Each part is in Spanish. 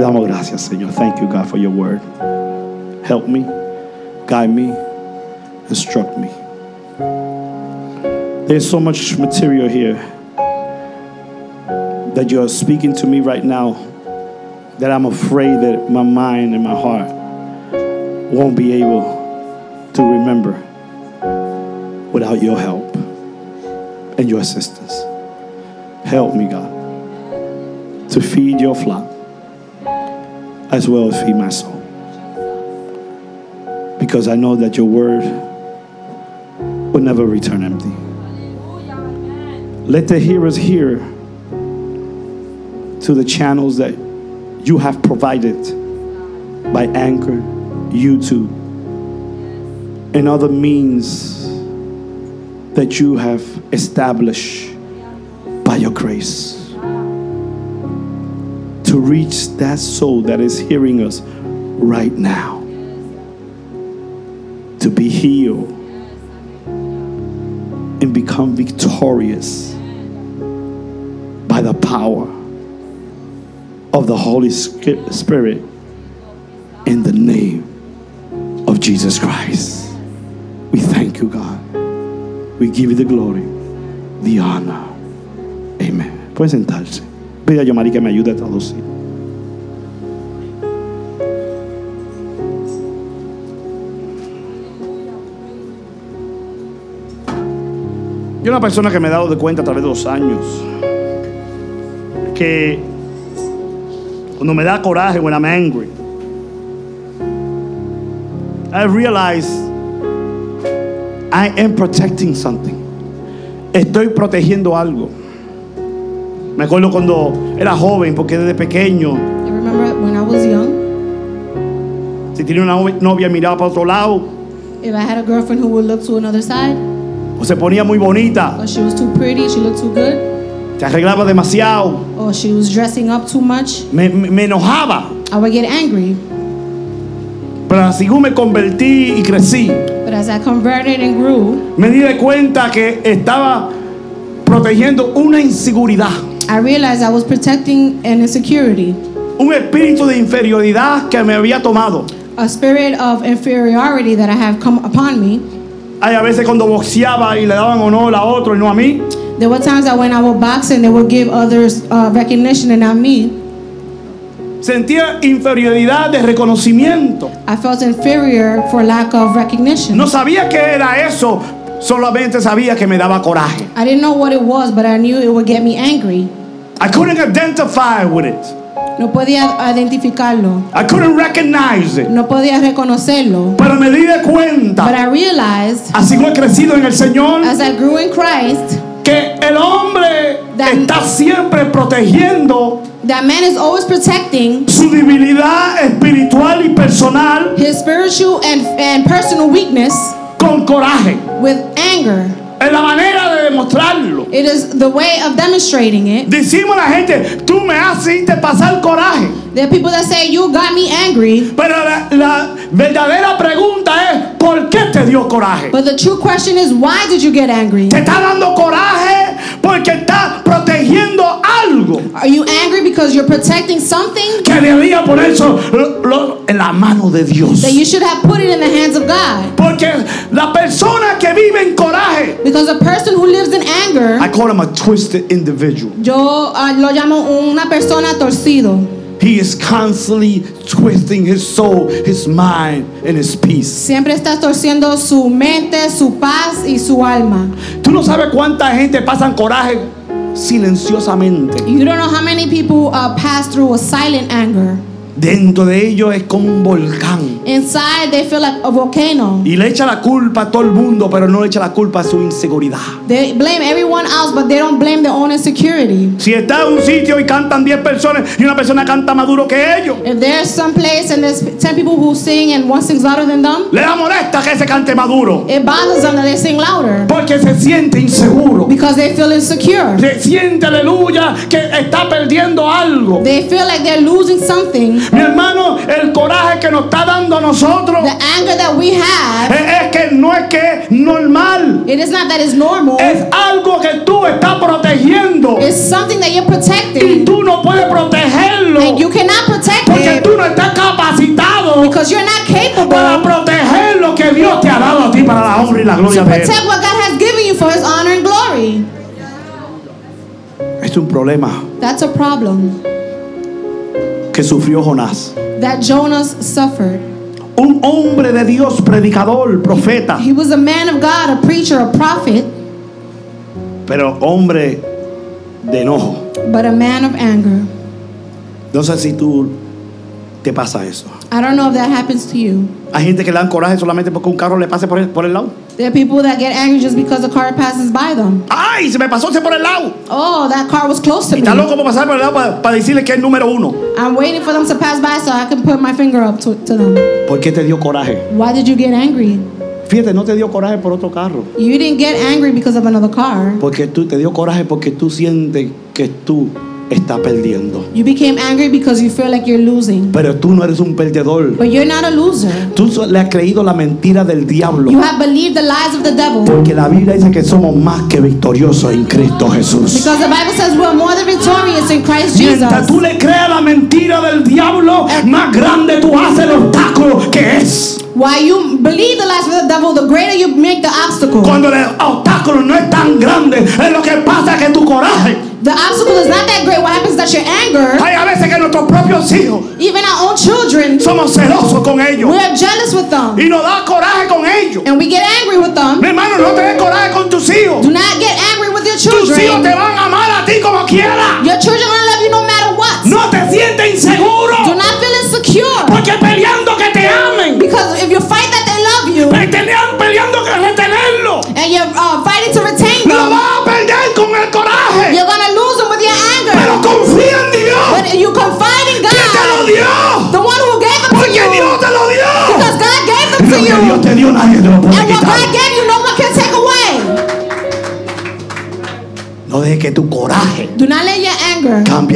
Te damos gracias, Señor. Thank you, God, for your word. Help me, guide me, instruct me. There's so much material here that you're speaking to me right now that I'm afraid that my mind and my heart won't be able to remember without your help and your assistance. Help me, God, to feed your flock as well as feed my soul. Because I know that your word will never return empty. Let the hearers hear to the channels that you have provided by Anchor, YouTube, and other means that you have established by your grace to reach that soul that is hearing us right now to be healed and become victorious by the power of the Holy Spirit in the name of Jesus Christ. We thank you, God. We give you the glory, the honor. Amen. Pueden sentarse. Pide a Yomari que me ayude a traducir. Yo una persona que me he dado de cuenta a través de los años que cuando me da coraje, when I'm angry, I realize I am protecting something. Estoy protegiendo algo. Me acuerdo cuando era joven, porque desde pequeño, I remember when I was young, si tenía una novia miraba para otro lado, if I had a girlfriend who would look to another side, o se ponía muy bonita, or she was too pretty, she looked too good, se arreglaba demasiado, or she was dressing up too much, me, me- me enojaba. I would get angry. Pero según me convertí y crecí, But as I converted and grew, me di de cuenta que estaba protegiendo una inseguridad, I realized I was protecting an insecurity, un espíritu de inferioridad que me había tomado. a spirit of inferiority that I have come upon me. Hay a veces cuando boxeaba y le daban honor a otro y no a mí. There were times that when I would box and they would give others uh, recognition and not me. Sentía inferioridad de reconocimiento. I felt inferior for lack of recognition. No sabía qué era eso, solamente sabía que me daba coraje. I didn't know what it was, but I knew it would get me angry. I couldn't identify with it. No podía identificarlo. I couldn't recognize it. No podía reconocerlo. Pero me di de But cuenta, I realized así como he crecido en el Señor, as I grew in Christ que el hombre That- está siempre protegiendo that man is always protecting su debilidad espiritual y personal his spiritual and, and personal weakness con coraje. with anger. Es la manera demostrarlo. It is the way of demonstrating it. Decimos a la gente, tú me haces pasar coraje. There are people that say, You got me angry. Pero la, la verdadera pregunta es, ¿por qué te dio coraje? But the true question is, Why did you get angry? Te está dando coraje porque está protegiendo algo Are you angry because you're protecting something que debía ponerse en la mano de Dios. that you should have put it in the hands of God? Porque la persona que vive en coraje, Because a person who lives in anger, I call him a twisted individual. yo ah, lo llamo una persona torcido. He is constantly twisting his soul, his mind, and his peace. Siempre está torciendo su mente, su paz y su alma. Tú no sabes cuánta gente pasa coraje silenciosamente. You don't know how many people uh, pass through a silent anger. Dentro de ellos es como un volcán. Inside, they feel like a volcano. Y le echa la culpa a todo el mundo, pero no le echa la culpa a su inseguridad. They blame everyone else, but they don't blame their own insecurity. Si está en un sitio y cantan 10 personas y una persona canta más duro que ellos, If there's some place and there's 10 people who sing and one sings louder than them, le da molesta que ese cante más duro. it bothers them that they sing louder Porque se siente inseguro. because they feel insecure. Se siente, aleluya, que está perdiendo algo. They feel like they're losing something. Mi hermano, el coraje que nos está dando a nosotros. The anger that we have. Es, es que no es que es normal. It is not that it's normal. Es algo que tú estás protegiendo. It's something that you're protecting. Y tú no puedes protegerlo. And you cannot protect porque it. tú no estás capacitado. Because you're not capable. Para proteger lo que Dios te ha dado a ti para la honra y la gloria glory. Es un problema. That's a problem que sufrió Jonás. that Jonas suffered. Un hombre de Dios, predicador, profeta, He was a man of God, a preacher, a prophet, pero hombre de enojo. but a man of anger. No sé si tú te pasa eso. I don't know if that happens to you. Hay gente que le dan coraje solamente porque un carro le pase por el, por el lado. There are people that get angry just because the car passes by them. ¡Ay! Se me pasó ese por el lado. Oh, that car was close to me. está loco por pasar por el lado para, para decirle que es número uno. I'm waiting for them to pass by so I can put my finger up to, to them. ¿Por qué te dio coraje? Why did you get angry? Fíjate, no te dio coraje por otro carro. You didn't get angry because of another car. Porque tú te dio coraje porque tú sientes que tú estás perdiendo. You became angry because you feel like you're losing. Pero tú no eres un perdedor. But you're not a loser. Tú le has creído la mentira del diablo. You have believed the lies of the devil. Porque la Biblia dice que somos más que victoriosos en Cristo Jesús. Because the Bible says we're more than victorious in Christ Mientras tú Jesus. le creas la mentira del diablo, más grande tú haces el obstáculo que es. While you believe the lies of the devil, the greater you make the obstacle. Cuando el obstáculo no es tan grande, es lo que pasa que tu coraje. The obstacle is not that great. What happens is that your anger, Hay a veces que nuestros propios hijos even our own children, somos celosos con ellos we're jealous with them. y nos da coraje con ellos. And we get angry with them. Mi hermano, no te des coraje con tus hijos. Do not get angry with your Tus hijos te children. van a amar a ti como quiera. Your children are gonna love you no matter what. No te sientes inseguro Do not feel insecure. porque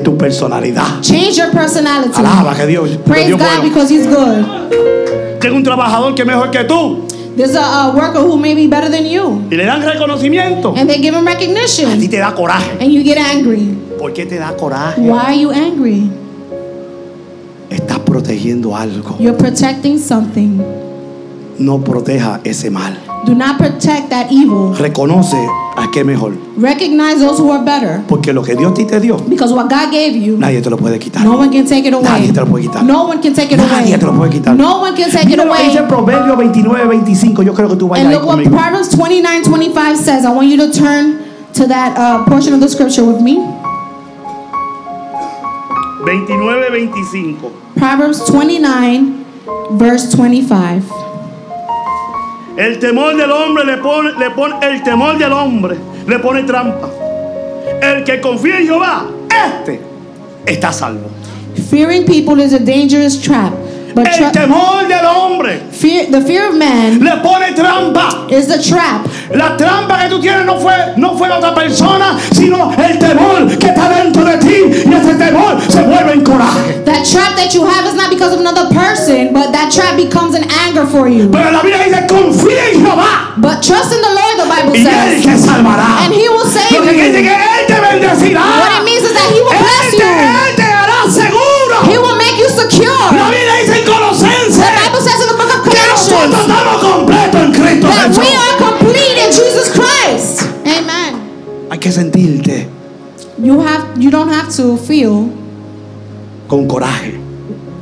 cambie tu personalidad. change your personality. Alaba que Dios, Praise Dios God bueno. because He's good. Tengo un trabajador que es mejor que tú There's a, a worker who may be better than you, y le dan reconocimiento. and they give him A ti recognition, te da coraje. and you get angry. ¿Por qué te da coraje? Why are you angry? Estás protegiendo algo. You're protecting something. No proteja ese mal. Do not protect that evil. Reconoce a qué mejor. Recognize those who are better. Porque lo que Dios te dio, Because what God gave you, nadie te lo puede quitar. no one can take it away. Nadie te lo puede quitar. No one can take it Nadie away. te lo puede quitar. No one can take it Mira lo que dice away. Proverbio 29, 25. Yo creo que tú vayas And look what. Proverbs 29 25 says. I want you to turn to that uh, portion of the scripture with me. 29, 25. Proverbs 29, verse 25. El temor del hombre le pone, le pone, el temor del hombre le pone trampa. El que confía en Jehová, este está salvo. Fearing people is a dangerous trap, but El temor del hombre fear, the fear of man le pone trampa. is the trap. La trampa que tú tienes no fue, no fue la otra persona, sino el temor que está dentro de ti. Y ese temor se vuelve en coraje. That trap that you have is not because of another person, but that trap becomes an anger for you. Pero la Biblia dice, confía en Jehová But trust in the Lord, the Bible y Él says, te salvará. and He will Lo save que decir que you. Él te bendecirá. What it means have to feel con coraje.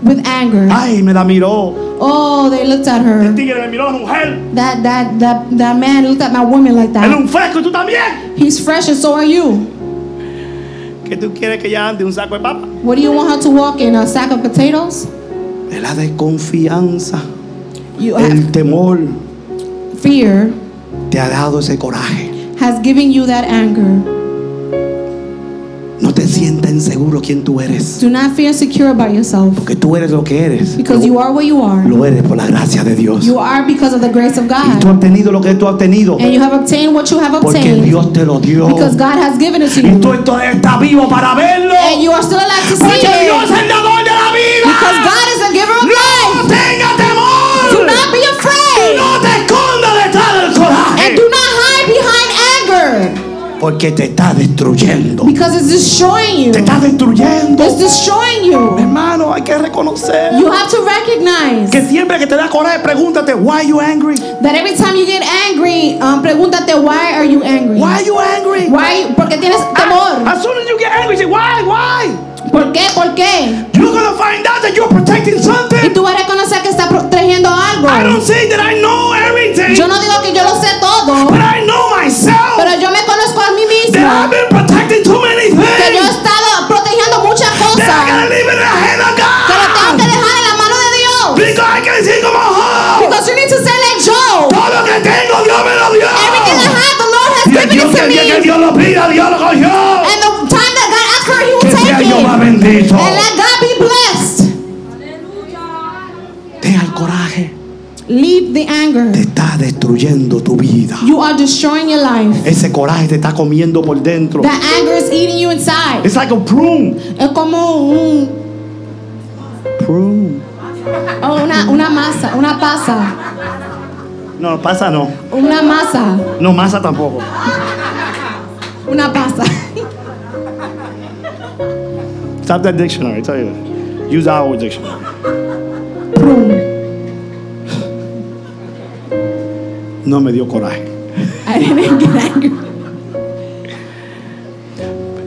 with anger. Ay, me la miró. Oh, they looked at her. El tigre me miró a la mujer. That that that that man looked at my woman like Él es that. un fresco tú también. He's fresh and so are you. Que tú quieres que ella ande un saco de papa. What do you want her to walk in? A sack of potatoes? Es la desconfianza. You El temor fear te ha dado ese coraje. has given you that anger. No te sientas inseguro quién tú eres. Do not feel secure about yourself Porque tú eres lo que eres. because you are what you are. Lo eres por la gracia de Dios. You are because of the grace of Y tú God. has tenido lo que tú has tenido. And you have obtained what you have Porque obtained Dios te lo dio. because God has given it to Y you. tú todavía estás vivo para verlo. And you are still alive to see Porque Dios it es el dador de la vida. because God is a giver of No life. tenga Porque te está destruyendo. because it's destroying you. Te está destruyendo. It's destroying you. Hermano, hay que reconocer You have to recognize que siempre que te da coraje, pregúntate, why you angry? that every time you get angry, um, pregúntate why are you angry? Why you angry? Why? Porque tienes temor. As soon as you get angry, say, why, why? ¿Por qué? ¿Por qué? You're gonna find out that you're protecting Y something. tú vas a reconocer que está protegiendo algo. I don't say that I know everything, Yo no digo que yo lo sé todo, but I know myself a anger. Te está destruyendo tu vida. You are destroying your life. Ese coraje te está comiendo por dentro. That anger is eating you inside. It's like a prune. Es como un, Prune. oh, una, una masa, una pasa, No, pasa no. una masa, No, masa tampoco. una pasa. Stop that dictionary, I tell you that. Use our dictionary. Prune. No me dio coraje. I didn't get angry.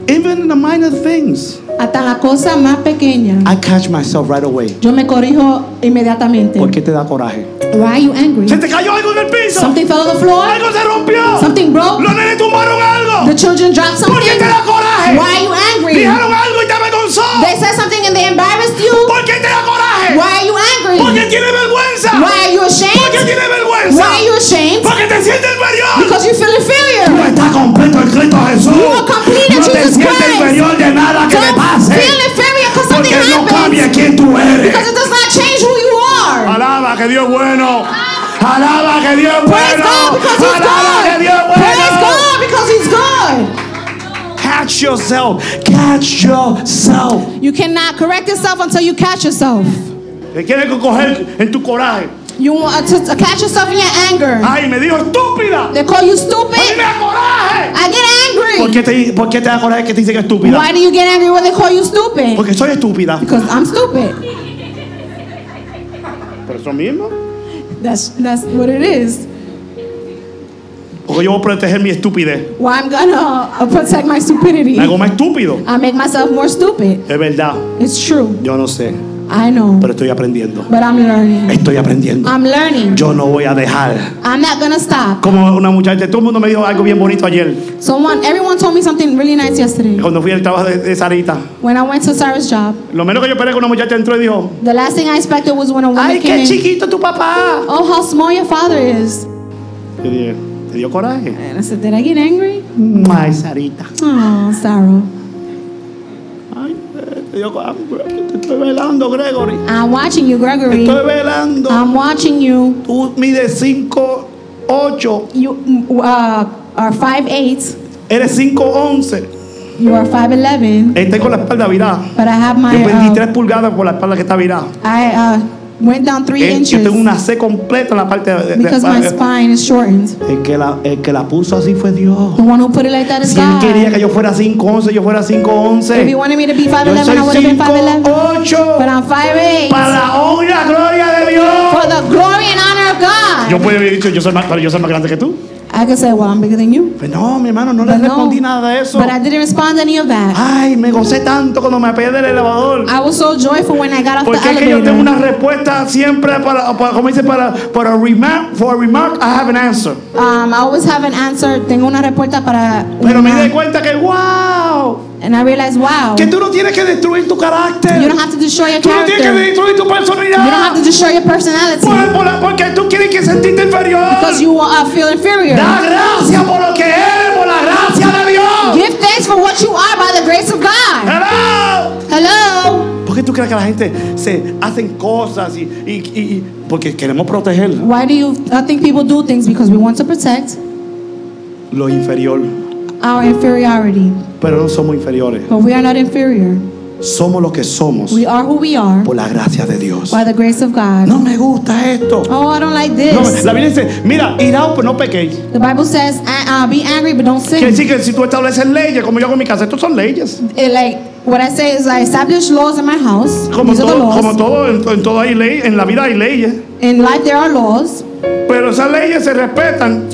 Even in the minor things, Hasta la cosa más pequeña, I catch myself right away. yo me corrijo inmediatamente. ¿Por qué te da coraje? Why are you angry? Se te cayó algo en el piso. Something fell on the floor. Algo se rompió. Something broke. Los nenes tumbaron algo. The children dropped ¿Por qué something. te da coraje? Why are you Dios es bueno. Alaba que Dios es bueno. God because He's Alaba que. Dios es Praise. God because He's good. Catch yourself. Catch yourself. You cannot correct yourself until you catch yourself. Te coger en tu coraje. You want to, to catch yourself in your anger. Ay, me dijo estúpida. They call you A mí stupid. me da coraje. I get ¿Por angry. qué, te, ¿Por qué te da coraje que te dicen estúpida? Why do you get angry when they call you stupid? Porque soy estúpida. Because I'm stupid. Por eso mismo. That's that's what it is. Porque yo voy a proteger mi estupidez. Why I'm gonna uh, protect my stupidity. Me hago más estúpido. I make myself more stupid. Es verdad. It's true. Yo no sé. I know. Pero estoy aprendiendo. But I'm learning. Estoy aprendiendo. I'm learning. Yo no voy a dejar. I'm not gonna stop. Como una muchacha, todo el mundo me dijo algo bien bonito ayer. Someone, everyone told me something really nice yesterday. Cuando fui al trabajo de, de Sarita. When I went to Sarah's job, Lo menos que yo esperé que una muchacha entró y dijo, the last thing I expected was when a woman ¡ay, came qué in. chiquito tu papá! Oh, how small your father is. Yo dije, ¿te dio coraje? And I said, Did I get angry? Ay, Sarita. Oh, Sarah. Te estoy velando, Gregory. I'm watching you, Te Gregory. estoy velando. I'm watching you. Tú mides 5, 8. You uh, are 5'8. Eres 5, 11. You are 5'11. Estoy con la espalda virada. But I have my. Yo perdí Uh, 3 pulgadas por la espalda que está virada. I uh, went down 3 Eh, Yo inches tengo una C completa en la parte de, de- because my de- spine is shortened. el, que la, el que la puso así fue Dios. The one who put it like that is Si él quería que God. yo fuera 5, 11, yo fuera 5, 11. If he wanted me to be Yo 5'11, I would have been 5, 5'11. 8. But I'm 5'8. Para la honra gloria de Dios. For the glory and honor of Yo God. puedo haber dicho, yo soy más, pero yo soy más grande que tú. I could say, well, I'm bigger than you. Pues no, mi hermano, no le But no. respondí nada de eso. But I didn't respond to any of that. Ay, me gocé tanto cuando me apeé del elevador. I was so joyful when I got off the Porque es que yo tengo una respuesta siempre para, para como dice, para, para remark, for a remark, I have an answer. Um, I always have an answer. Tengo una respuesta para. Pero me di cuenta que, wow, And I realized, wow, que tú no tienes que destruir tu carácter. you don't have to destroy your Tú no tienes que character. destruir tu You don't have personalidad. to destroy your personality Por- por- porque tú quieres que sentirte inferior. because you uh, feel inferior. Da gracias por lo que eres, por la gracia de Dios. Give thanks for what you are by the grace of God. Hello. Hello. ¿Por qué tú crees que la gente se hacen cosas y, y- y- y- porque queremos proteger Why do you I think people do things because we want to protect lo inferior? Our inferiority, Pero no somos inferiores. but we are not inferior. somos lo que somos We are who we are por la gracia de Dios. by the grace of God. No me gusta esto. Oh, I don't like No, this. la Biblia dice, mira, iraos, pero no pequéis. The Bible says, uh, uh, be angry, but don't Quiere sin. decir que si tú estableces leyes, como yo hago en mi casa, estos son leyes. It, like, what I say is, I establish laws in my house. Como These are the todo, como laws. todo en, en todo hay ley, en la vida hay leyes. In life, there are laws, Pero esas leyes se respetan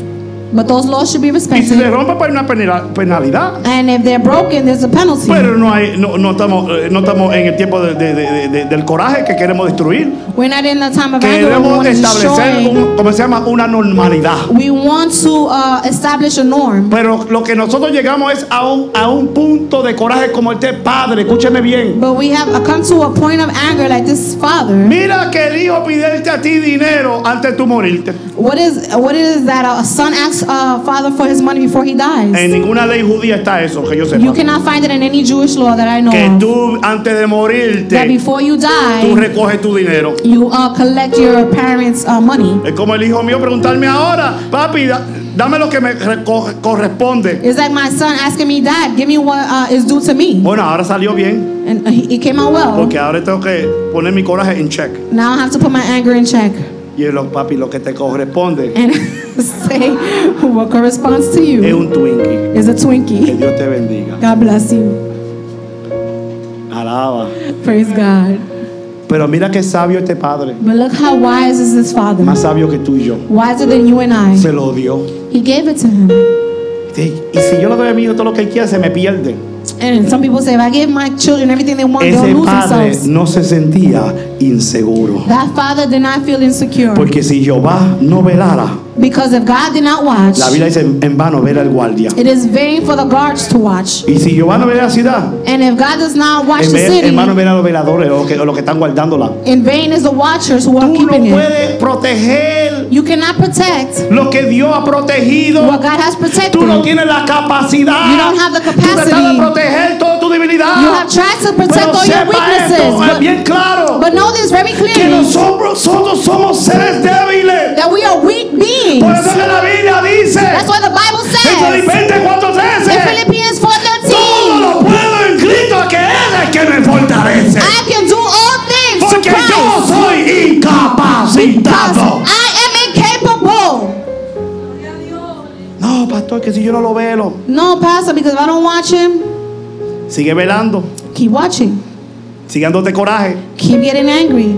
but those laws should be y si se respected. rompen pues hay una penal- penalidad. And if they're broken, there's a penalty. Pero no hay, no, no estamos, eh, no estamos en el tiempo de- de- de- de- del coraje que queremos destruir. We're not in the time of anger. We Queremos want to establecer, destroy. un, como se llama, una normalidad. We want to uh, establish a norm. Pero lo que nosotros llegamos es a un, a un punto de coraje como este padre. Escúcheme bien. But we have uh, come to a point of anger like this father. Mira que el hijo pidierte a ti dinero antes de tú morirte. What is what is that a son asks a father for his money before he dies? En ninguna ley judía está eso, que yo You sepa. cannot find it in any Jewish law that I know Que tú antes de That morirte, before you tú die, recoges tu dinero. you uh, collect your parents' uh, money. Es como el hijo mío preguntarme ahora, papi, da- dame lo que me corresponde. It's like my son asking me, Dad, give me what uh, is due to me. Bueno, ahora salió bien, And uh, he- it came out well. porque ahora tengo que poner mi coraje en check. Now I have to put my anger in check Y es lo, papi, lo que te corresponde and say what corresponds to es you un Twinkie. is a Que Twinkie. Dios te bendiga. God bless you. Alaba. Praise God. Pero mira qué sabio este padre. But look how wise is this father. Más sabio que tú y yo. Wiser than you and I. Se lo dio. He gave it to him. Y si yo le doy a mi hijo todo lo que él quiera, se me pierde. And some people say, if I give my children everything they want, they'll Ese lose padre themselves. no se sentía inseguro. That father did not feel insecure. Porque si Jehová no velara, Because if God did not watch, la Biblia dice en vano ver al guardia. it is vain for the guards to watch. Y si Jehová no ve la ciudad, And if God does not watch en, the vez, city, en vano ver a los veladores o, que, o los que están guardándola. in vain is the watchers who are Tú no keeping it. puedes proteger You cannot protect lo que Dios ha protegido. what God has protected. Tú no tienes la capacidad. You don't have the Tú tratas de capacity. proteger toda tu debilidad. You have tried to protect Pero all your weaknesses. esto, es But, bien claro. but know this very que clearly nosotros, nosotros somos seres débiles. that we are weak beings. Por eso que la Biblia dice That's what the si yo no lo veo, No, Pastor, because if I don't watch him, sigue velando, keep watching. sigue dándote coraje. Keep getting angry.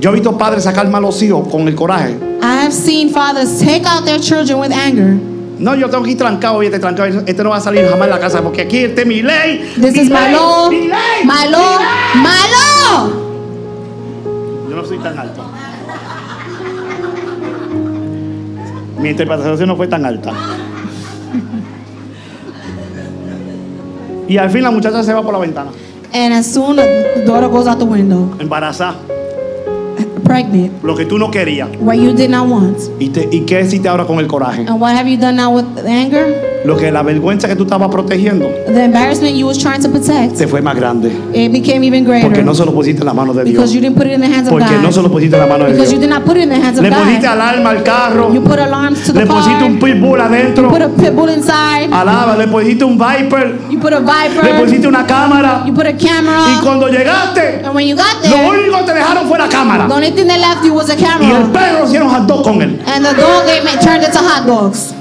Yo he visto padres sacar malos hijos con el coraje. I have seen fathers take out their children with anger. No, yo tengo que ir trancado y este trancado. Este no va a salir jamás de la casa porque aquí este es mi ley. This mi is my ley, law, mi ley, my mi law, ley. my law. Yo no soy tan alto. Mi interpretación no fue tan alta. Y al fin la muchacha se va por la ventana, And as soon the daughter goes out the window, embarazada, pregnant, lo que tú no querías. what you did not want. ¿Y, te- ¿Y qué hiciste ahora con el coraje? And what have you done now with anger? Lo que la vergüenza que tú estabas protegiendo The embarrassment you was trying to protect, se fue más grande. it became even greater. Porque no se lo pusiste en la mano de Dios. because you didn't put it in the hands of Porque no se God. lo pusiste en la mano de Because you Dios. did not put it in the hands of Le pusiste God. alarma al carro. You put alarms to the Le pusiste un car. pitbull adentro. Put a pit bull inside. Alaba, le pusiste un viper. You put a Le viper. pusiste una cámara. You put a Y camera. cuando llegaste, And when you got lo there, único que te dejaron fue la cámara. the only thing they left you was a Y el camera. perro hicieron hot dog con él. And the dog they made, turned into hot dogs.